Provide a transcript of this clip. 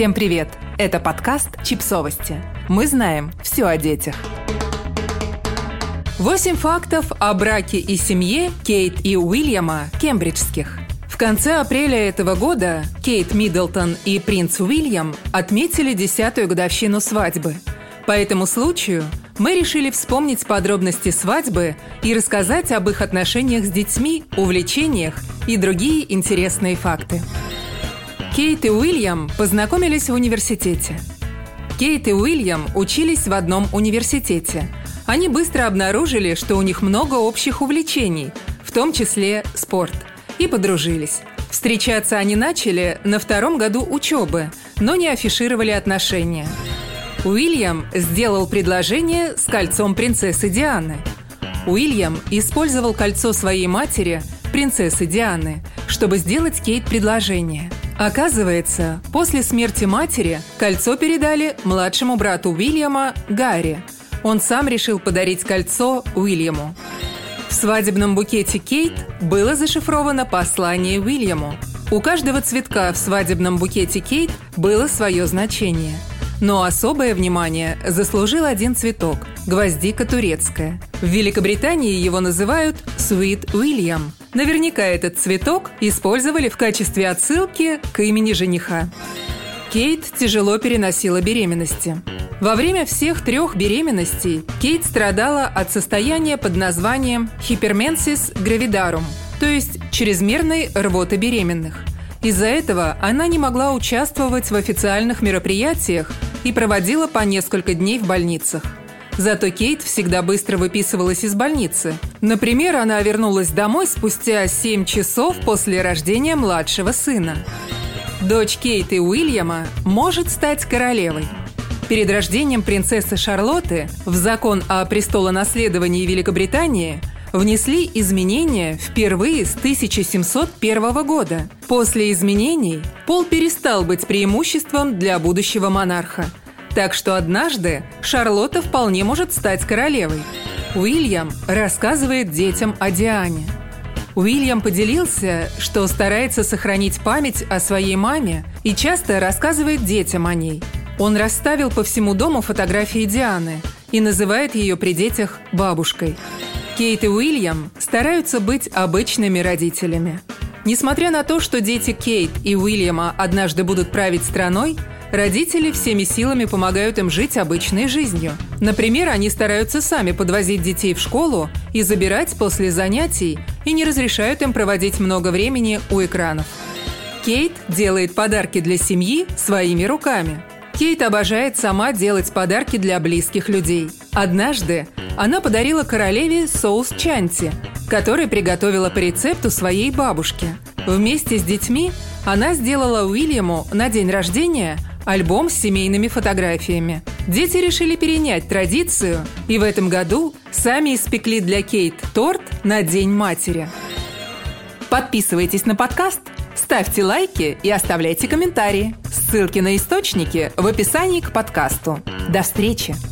Всем привет! Это подкаст «Чипсовости». Мы знаем все о детях. Восемь фактов о браке и семье Кейт и Уильяма Кембриджских. В конце апреля этого года Кейт Миддлтон и принц Уильям отметили десятую годовщину свадьбы. По этому случаю мы решили вспомнить подробности свадьбы и рассказать об их отношениях с детьми, увлечениях и другие интересные факты. Кейт и Уильям познакомились в университете. Кейт и Уильям учились в одном университете. Они быстро обнаружили, что у них много общих увлечений, в том числе спорт, и подружились. Встречаться они начали на втором году учебы, но не афишировали отношения. Уильям сделал предложение с кольцом принцессы Дианы. Уильям использовал кольцо своей матери, принцессы Дианы, чтобы сделать Кейт предложение – Оказывается, после смерти матери кольцо передали младшему брату Уильяма Гарри. Он сам решил подарить кольцо Уильяму. В свадебном букете Кейт было зашифровано послание Уильяму. У каждого цветка в свадебном букете Кейт было свое значение. Но особое внимание заслужил один цветок – гвоздика турецкая. В Великобритании его называют «Sweet William», Наверняка этот цветок использовали в качестве отсылки к имени жениха. Кейт тяжело переносила беременности. Во время всех трех беременностей Кейт страдала от состояния под названием хиперменсис гравидарум, то есть чрезмерной рвоты беременных. Из-за этого она не могла участвовать в официальных мероприятиях и проводила по несколько дней в больницах. Зато Кейт всегда быстро выписывалась из больницы. Например, она вернулась домой спустя 7 часов после рождения младшего сына. Дочь Кейт и Уильяма может стать королевой. Перед рождением принцессы Шарлотты в закон о престолонаследовании Великобритании внесли изменения впервые с 1701 года. После изменений пол перестал быть преимуществом для будущего монарха – так что однажды Шарлотта вполне может стать королевой. Уильям рассказывает детям о Диане. Уильям поделился, что старается сохранить память о своей маме и часто рассказывает детям о ней. Он расставил по всему дому фотографии Дианы и называет ее при детях бабушкой. Кейт и Уильям стараются быть обычными родителями. Несмотря на то, что дети Кейт и Уильяма однажды будут править страной, Родители всеми силами помогают им жить обычной жизнью. Например, они стараются сами подвозить детей в школу и забирать после занятий и не разрешают им проводить много времени у экранов. Кейт делает подарки для семьи своими руками. Кейт обожает сама делать подарки для близких людей. Однажды она подарила королеве соус чанти, который приготовила по рецепту своей бабушки. Вместе с детьми она сделала Уильяму на день рождения – альбом с семейными фотографиями. Дети решили перенять традицию и в этом году сами испекли для Кейт торт на День матери. Подписывайтесь на подкаст, ставьте лайки и оставляйте комментарии. Ссылки на источники в описании к подкасту. До встречи!